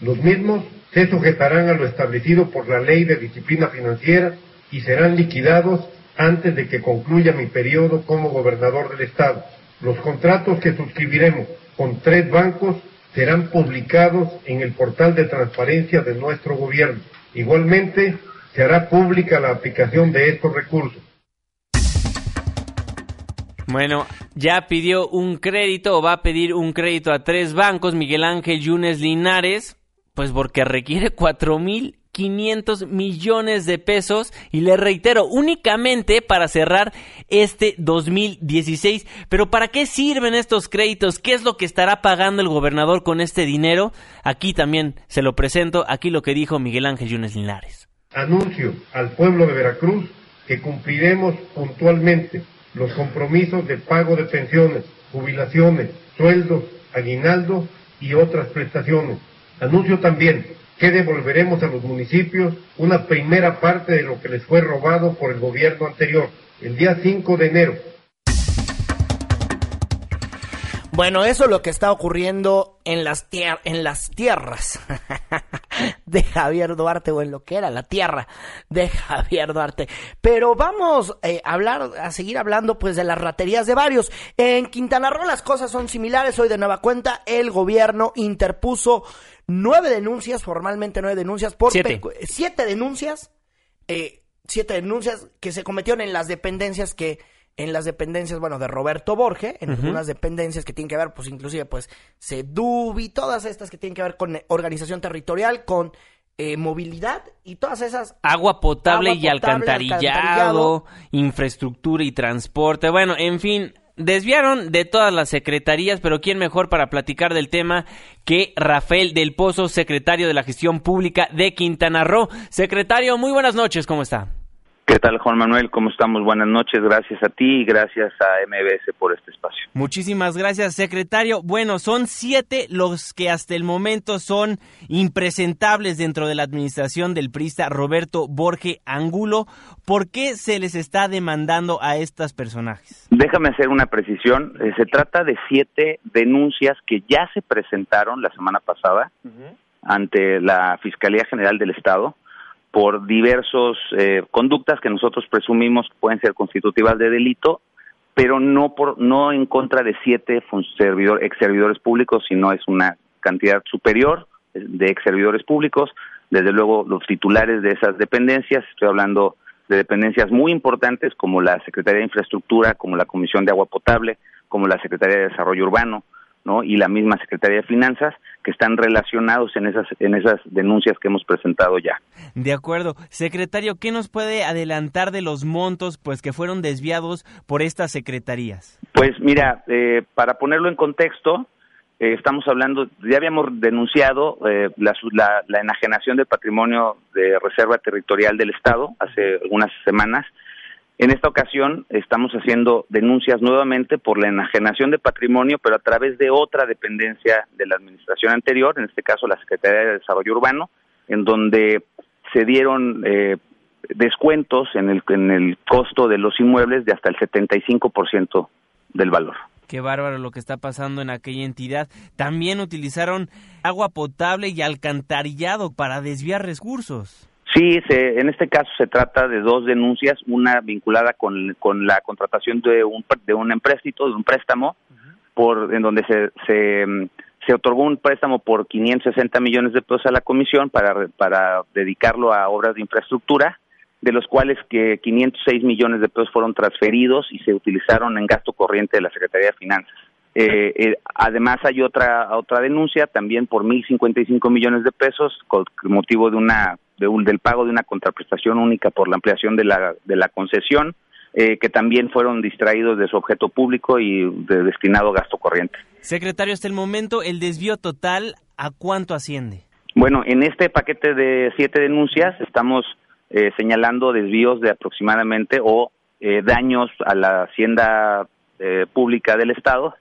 Los mismos se sujetarán a lo establecido por la Ley de Disciplina Financiera y serán liquidados antes de que concluya mi periodo como gobernador del Estado. Los contratos que suscribiremos con tres bancos serán publicados en el portal de transparencia de nuestro gobierno. Igualmente, se hará pública la aplicación de estos recursos. Bueno, ya pidió un crédito o va a pedir un crédito a tres bancos, Miguel Ángel Yunes Linares, pues porque requiere cuatro mil 500 millones de pesos y le reitero, únicamente para cerrar este 2016. Pero ¿para qué sirven estos créditos? ¿Qué es lo que estará pagando el gobernador con este dinero? Aquí también se lo presento, aquí lo que dijo Miguel Ángel Yunes Linares. Anuncio al pueblo de Veracruz que cumpliremos puntualmente los compromisos de pago de pensiones, jubilaciones, sueldos, aguinaldos y otras prestaciones Anuncio también que devolveremos a los municipios una primera parte de lo que les fue robado por el gobierno anterior. El día 5 de enero bueno, eso es lo que está ocurriendo en las, en las tierras de Javier Duarte, o en lo que era la tierra de Javier Duarte. Pero vamos eh, a hablar, a seguir hablando pues de las raterías de varios. En Quintana Roo las cosas son similares. Hoy de nueva cuenta el gobierno interpuso nueve denuncias, formalmente nueve denuncias, por siete, siete denuncias, eh, siete denuncias que se cometieron en las dependencias que en las dependencias, bueno, de Roberto Borge, en algunas dependencias que tienen que ver, pues inclusive, pues, Sedubi, todas estas que tienen que ver con organización territorial, con eh, movilidad y todas esas... Agua potable, y, alcantarillado, infraestructura y transporte, bueno, en fin, desviaron de todas las secretarías, pero ¿quién mejor para platicar del tema que Rafael del Pozo, secretario de la Gestión Pública de Quintana Roo? Secretario, muy buenas noches, ¿cómo está? ¿Qué tal, Juan Manuel? ¿Cómo estamos? Buenas noches. Gracias a ti y gracias a MBS por este espacio. Muchísimas gracias, secretario. Bueno, son siete los que hasta el momento son impresentables dentro de la administración del prista Roberto Borge Angulo. ¿Por qué se les está demandando a estos personajes? Déjame hacer una precisión. Eh, se trata de siete denuncias que ya se presentaron la semana pasada ante la Fiscalía General del Estado por diversos eh, conductas que nosotros presumimos pueden ser constitutivas de delito pero no por no en contra de siete servidor, ex servidores públicos, sino es una cantidad superior de ex servidores públicos. Desde luego, los titulares de esas dependencias, estoy hablando de dependencias muy importantes como la Secretaría de Infraestructura, como la Comisión de Agua Potable, como la Secretaría de Desarrollo Urbano, ¿no? y la misma Secretaría de Finanzas que están relacionados en esas en esas denuncias que hemos presentado ya. De acuerdo, secretario, ¿qué nos puede adelantar de los montos pues que fueron desviados por estas secretarías? Pues mira, eh, para ponerlo en contexto, eh, estamos hablando, ya habíamos denunciado eh, la, la enajenación del patrimonio de reserva territorial del Estado hace algunas semanas en esta ocasión estamos haciendo denuncias nuevamente por la enajenación de patrimonio, pero a través de otra dependencia de la administración anterior, en este caso la Secretaría de Desarrollo Urbano, en donde se dieron eh, descuentos en el, en el costo de los inmuebles de hasta el 75% del valor. Qué bárbaro lo que está pasando en aquella entidad. También utilizaron agua potable y alcantarillado para desviar recursos. Sí, en este caso se trata de dos denuncias, una vinculada con, con la contratación de un, de un empréstito, de un préstamo, por, en donde se, se, se, otorgó un préstamo por 560 millones de pesos a la comisión para, para dedicarlo a obras de infraestructura, de los cuales que 506 millones de pesos fueron transferidos y se utilizaron en gasto corriente de la Secretaría de Finanzas. Eh, eh, además hay otra otra denuncia también por 1.055 millones de pesos con motivo de una de un, del pago de una contraprestación única por la ampliación de la, de la concesión, eh, que también fueron distraídos de su objeto público y de destinado a gasto corriente. Secretario, hasta el momento, ¿el desvío total a cuánto asciende? Bueno, en este paquete de siete denuncias estamos eh, señalando desvíos de aproximadamente o eh, daños a la hacienda pública del Estado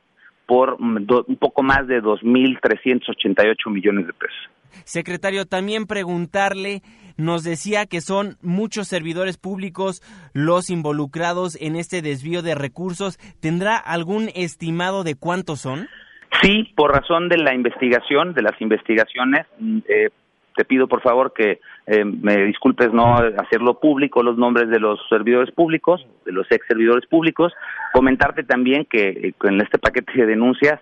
por mm, un poco más de 2.388 millones de pesos. Secretario, también preguntarle, nos decía que son muchos servidores públicos los involucrados en este desvío de recursos. ¿Tendrá algún estimado de cuántos son? Sí, por razón de la investigación, de las investigaciones, mm, eh, te pido por favor que eh, me disculpes no hacerlo público los nombres de los servidores públicos, de los ex servidores públicos. Comentarte también que eh, en este paquete de denuncias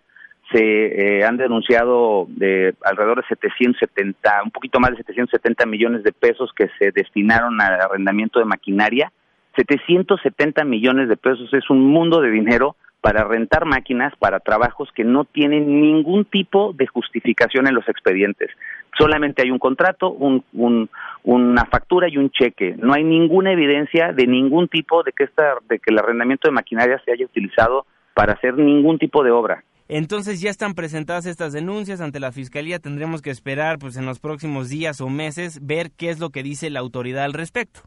se eh, han denunciado de alrededor de 770, un poquito más de 770 millones de pesos que se destinaron al arrendamiento de maquinaria. 770 millones de pesos es un mundo de dinero para rentar máquinas para trabajos que no tienen ningún tipo de justificación en los expedientes. Solamente hay un contrato, un, una factura y un cheque. No hay ninguna evidencia de ningún tipo de que, esta, de que el arrendamiento de maquinaria se haya utilizado para hacer ningún tipo de obra. Entonces ya están presentadas estas denuncias ante la Fiscalía. Tendremos que esperar pues en los próximos días o meses ver qué es lo que dice la autoridad al respecto.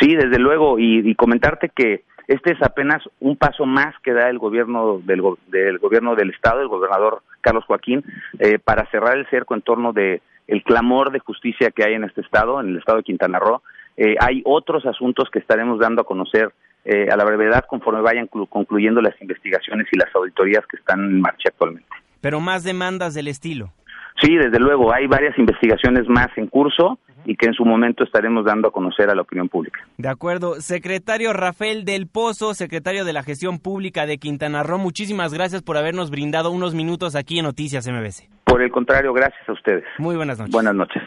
Sí, desde luego. Y, comentarte que este es apenas un paso más que da el gobierno del, del gobierno del estado, el gobernador Carlos Joaquín, eh, para cerrar el cerco en torno de el clamor de justicia que hay en este estado, en el estado de Quintana Roo. Eh, hay otros asuntos que estaremos dando a conocer eh, a la brevedad conforme vayan concluyendo las investigaciones y las auditorías que están en marcha actualmente. Pero más demandas del estilo. Sí, desde luego, hay varias investigaciones más en curso y que en su momento estaremos dando a conocer a la opinión pública. De acuerdo. Secretario Rafael del Pozo, secretario de la Gestión Pública de Quintana Roo, muchísimas gracias por habernos brindado unos minutos aquí en Noticias MBC. Por el contrario, gracias a ustedes. Muy buenas noches. Buenas noches.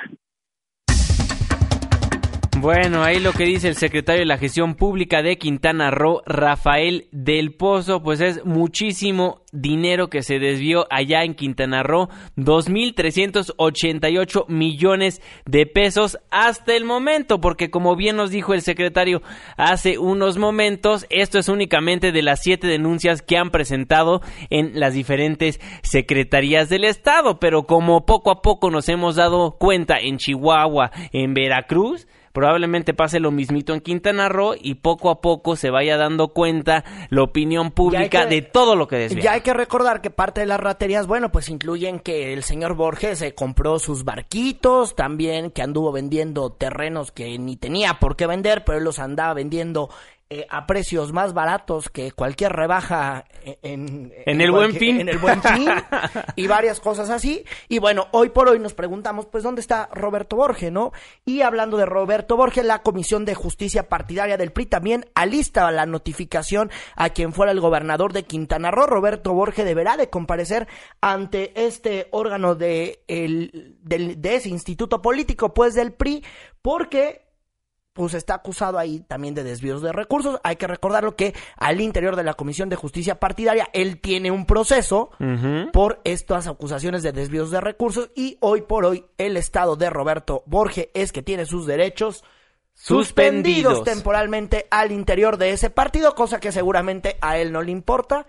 Bueno, ahí lo que dice el secretario de la Gestión Pública de Quintana Roo, Rafael del Pozo, pues es muchísimo dinero que se desvió allá en Quintana Roo, 2.388 millones de pesos hasta el momento, porque como bien nos dijo el secretario hace unos momentos, esto es únicamente de las siete denuncias que han presentado en las diferentes secretarías del Estado, pero como poco a poco nos hemos dado cuenta en Chihuahua, en Veracruz, probablemente pase lo mismito en Quintana Roo y poco a poco se vaya dando cuenta la opinión pública de todo lo que desvía. Ya hay que recordar que parte de las raterías, bueno, pues incluyen que el señor Borges se compró sus barquitos, también que anduvo vendiendo terrenos que ni tenía por qué vender, pero él los andaba vendiendo eh, a precios más baratos que cualquier rebaja en, en, el buen fin. En el buen fin y varias cosas así. Y bueno, hoy por hoy nos preguntamos, pues, ¿dónde está Roberto Borge, no? Y hablando de Roberto Borge, la Comisión de Justicia Partidaria del PRI también alista la notificación a quien fuera el gobernador de Quintana Roo. Roberto Borge deberá de comparecer ante este órgano de, el, de ese instituto político, pues, del PRI, porque pues está acusado ahí también de desvíos de recursos. Hay que recordarlo que al interior de la Comisión de Justicia Partidaria, él tiene un proceso por estas acusaciones de desvíos de recursos y hoy por hoy el estado de Roberto Borge es que tiene sus derechos suspendidos temporalmente al interior de ese partido, cosa que seguramente a él no le importa.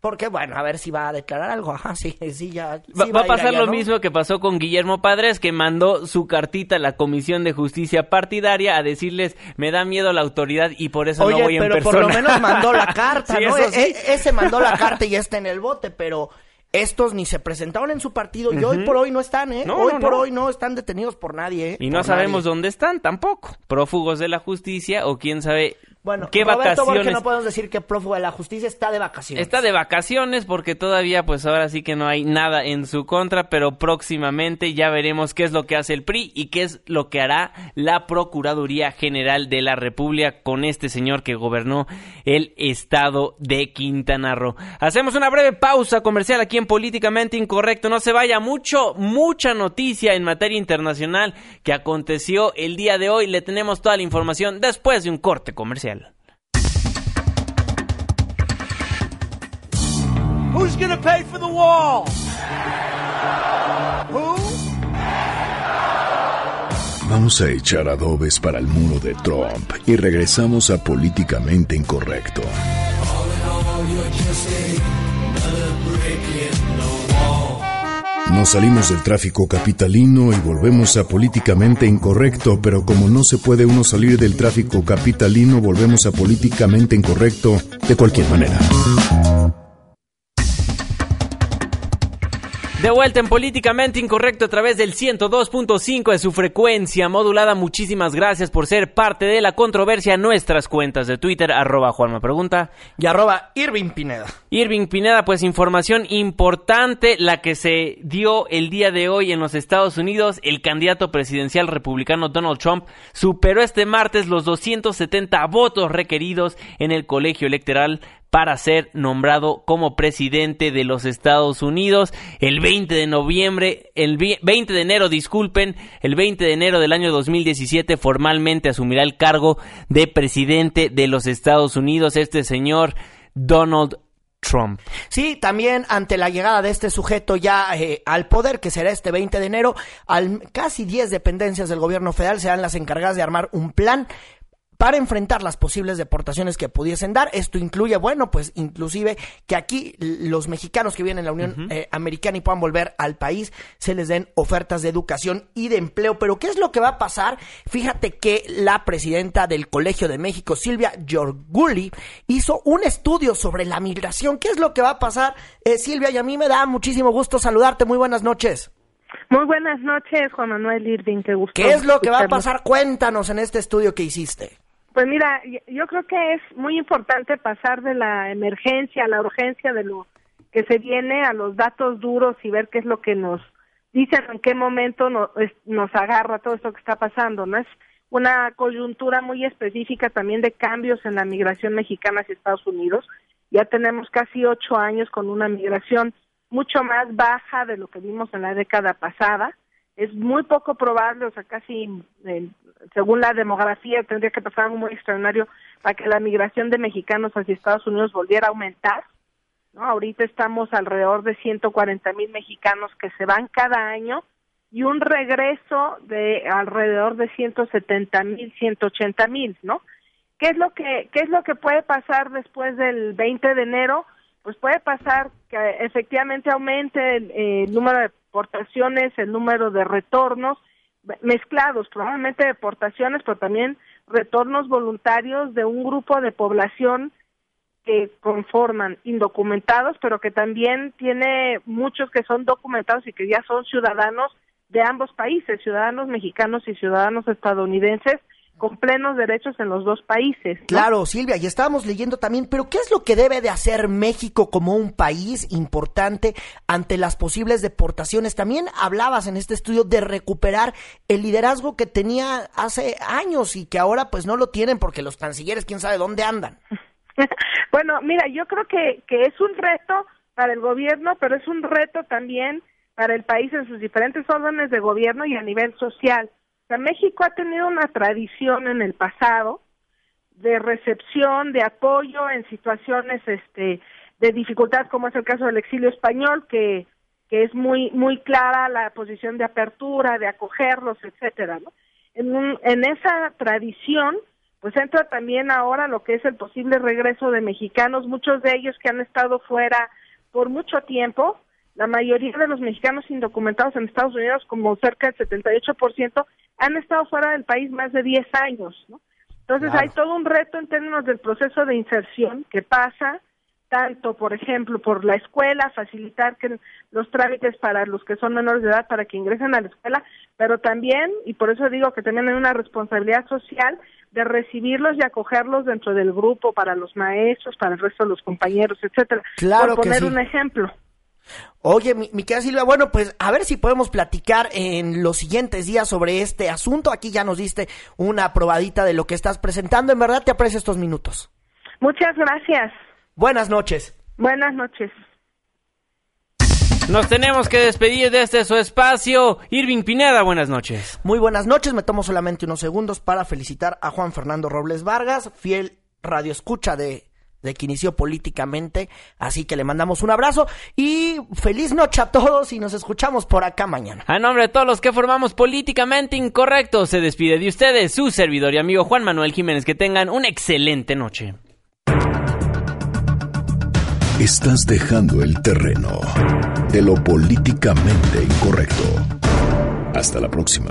Porque, bueno, a ver si va a declarar algo. Ajá, sí, sí, ya. va, a pasar lo mismo que pasó con Guillermo Padres, que mandó su cartita a la Comisión de Justicia Partidaria a decirles, me da miedo la autoridad y por eso no voy en persona. pero por lo menos mandó la carta, ¿no? E, ese mandó la carta y está en el bote, pero estos ni se presentaron en su partido y hoy por hoy no están, ¿eh? hoy por hoy no están detenidos por nadie, ¿eh? Y no sabemos dónde están tampoco. Prófugos de la justicia o quién sabe bueno, ¿Qué Roberto vacaciones? no podemos decir que prófugo de la justicia está de vacaciones. Está de vacaciones porque todavía, pues ahora sí que no hay nada en su contra, pero próximamente ya veremos qué es lo que hace el PRI y qué es lo que hará la Procuraduría General de la República con este señor que gobernó el estado de Quintana Roo. Hacemos una breve pausa comercial aquí en Políticamente Incorrecto. No se vaya mucho, mucha noticia en materia internacional que aconteció el día de hoy. Le tenemos toda la información después de un corte comercial. Who's gonna pay for the wall? Who? Vamos a echar adobes para el muro de Trump y regresamos a políticamente incorrecto. Nos salimos del tráfico capitalino y volvemos a políticamente incorrecto, pero como no se puede uno salir del tráfico capitalino, volvemos a políticamente incorrecto de cualquier manera. De vuelta en Políticamente Incorrecto a través del 102.5 de su frecuencia modulada. Muchísimas gracias por ser parte de la controversia. Nuestras cuentas de Twitter, arroba Juanma Pregunta. Y arroba Irving Pineda. Irving Pineda, pues información importante la que se dio el día de hoy en los Estados Unidos. El candidato presidencial republicano Donald Trump superó este martes los 270 votos requeridos en el colegio electoral para ser nombrado como presidente de los Estados Unidos el 20 de noviembre, el 20 de enero, disculpen, el 20 de enero del año 2017 formalmente asumirá el cargo de presidente de los Estados Unidos este señor Donald Trump. Sí, también ante la llegada de este sujeto ya eh, al poder, que será este 20 de enero, al, casi 10 dependencias del gobierno federal serán las encargadas de armar un plan para enfrentar las posibles deportaciones que pudiesen dar. Esto incluye, bueno, pues inclusive que aquí los mexicanos que vienen en la Unión eh, Americana y puedan volver al país, se les den ofertas de educación y de empleo. Pero ¿qué es lo que va a pasar? Fíjate que la presidenta del Colegio de México, Silvia Giorguli, hizo un estudio sobre la migración. ¿Qué es lo que va a pasar, eh, Silvia? Y a mí me da muchísimo gusto saludarte. Muy buenas noches. Muy buenas noches, Juan Manuel Irving, qué gusto. ¿Qué es lo que va a pasar? Cuéntanos en este estudio que hiciste. Pues mira, yo creo que es muy importante pasar de la emergencia a la urgencia de lo que se viene a los datos duros y ver qué es lo que nos dicen, en qué momento nos, nos agarra todo esto que está pasando, ¿no? Es una coyuntura muy específica también de cambios en la migración mexicana hacia Estados Unidos. Ya tenemos casi ocho años con una migración mucho más baja de lo que vimos en la década pasada. Es muy poco probable, o sea, casi eh, según la demografía, tendría que pasar algo muy extraordinario para que la migración de mexicanos hacia Estados Unidos volviera a aumentar. ¿no? Ahorita estamos alrededor de 140 mil mexicanos que se van cada año y un regreso de alrededor de 170 mil, 180 mil, ¿no? ¿Qué es lo que qué es lo que puede pasar después del 20 de enero? Pues puede pasar que efectivamente aumente el número de deportaciones, el número de retornos mezclados, probablemente deportaciones, pero también retornos voluntarios de un grupo de población que conforman indocumentados, pero que también tiene muchos que son documentados y que ya son ciudadanos de ambos países, ciudadanos mexicanos y ciudadanos estadounidenses, con plenos derechos en los dos países. Claro, Silvia, y estábamos leyendo también, pero ¿qué es lo que debe de hacer México como un país importante ante las posibles deportaciones? También hablabas en este estudio de recuperar el liderazgo que tenía hace años y que ahora pues no lo tienen porque los cancilleres quién sabe dónde andan. bueno, mira, yo creo que, que es un reto para el gobierno, pero es un reto también para el país en sus diferentes órdenes de gobierno y a nivel social. México ha tenido una tradición en el pasado de recepción, de apoyo en situaciones este de dificultad, como es el caso del exilio español, que, que es muy muy clara la posición de apertura, de acogerlos, etcétera. ¿no? En, en esa tradición, pues entra también ahora lo que es el posible regreso de mexicanos, muchos de ellos que han estado fuera por mucho tiempo, la mayoría de los mexicanos indocumentados en Estados Unidos, como cerca del 78%, han estado fuera del país más de 10 años, ¿no? Entonces hay todo un reto en términos del proceso de inserción que pasa tanto, por ejemplo, por la escuela, facilitar que los trámites para los que son menores de edad para que ingresen a la escuela, pero también, y por eso digo que también hay una responsabilidad social de recibirlos y acogerlos dentro del grupo para los maestros, para el resto de los compañeros, etcétera. Claro por poner que un ejemplo. Oye, mi, mi querida Silvia, bueno, pues a ver si podemos platicar en los siguientes días sobre este asunto. Aquí ya nos diste una probadita de lo que estás presentando. En verdad te aprecio estos minutos. Muchas gracias. Buenas noches. Buenas noches. Nos tenemos que despedir de este su espacio. Irving Pineda, buenas noches. Muy buenas noches. Me tomo solamente unos segundos para felicitar a Juan Fernando Robles Vargas, fiel radio escucha de de que inició políticamente. Así que le mandamos un abrazo y feliz noche a todos y nos escuchamos por acá mañana. A nombre de todos los que formamos políticamente incorrecto, se despide de ustedes su servidor y amigo Juan Manuel Jiménez. Que tengan una excelente noche. Estás dejando el terreno de lo políticamente incorrecto. Hasta la próxima.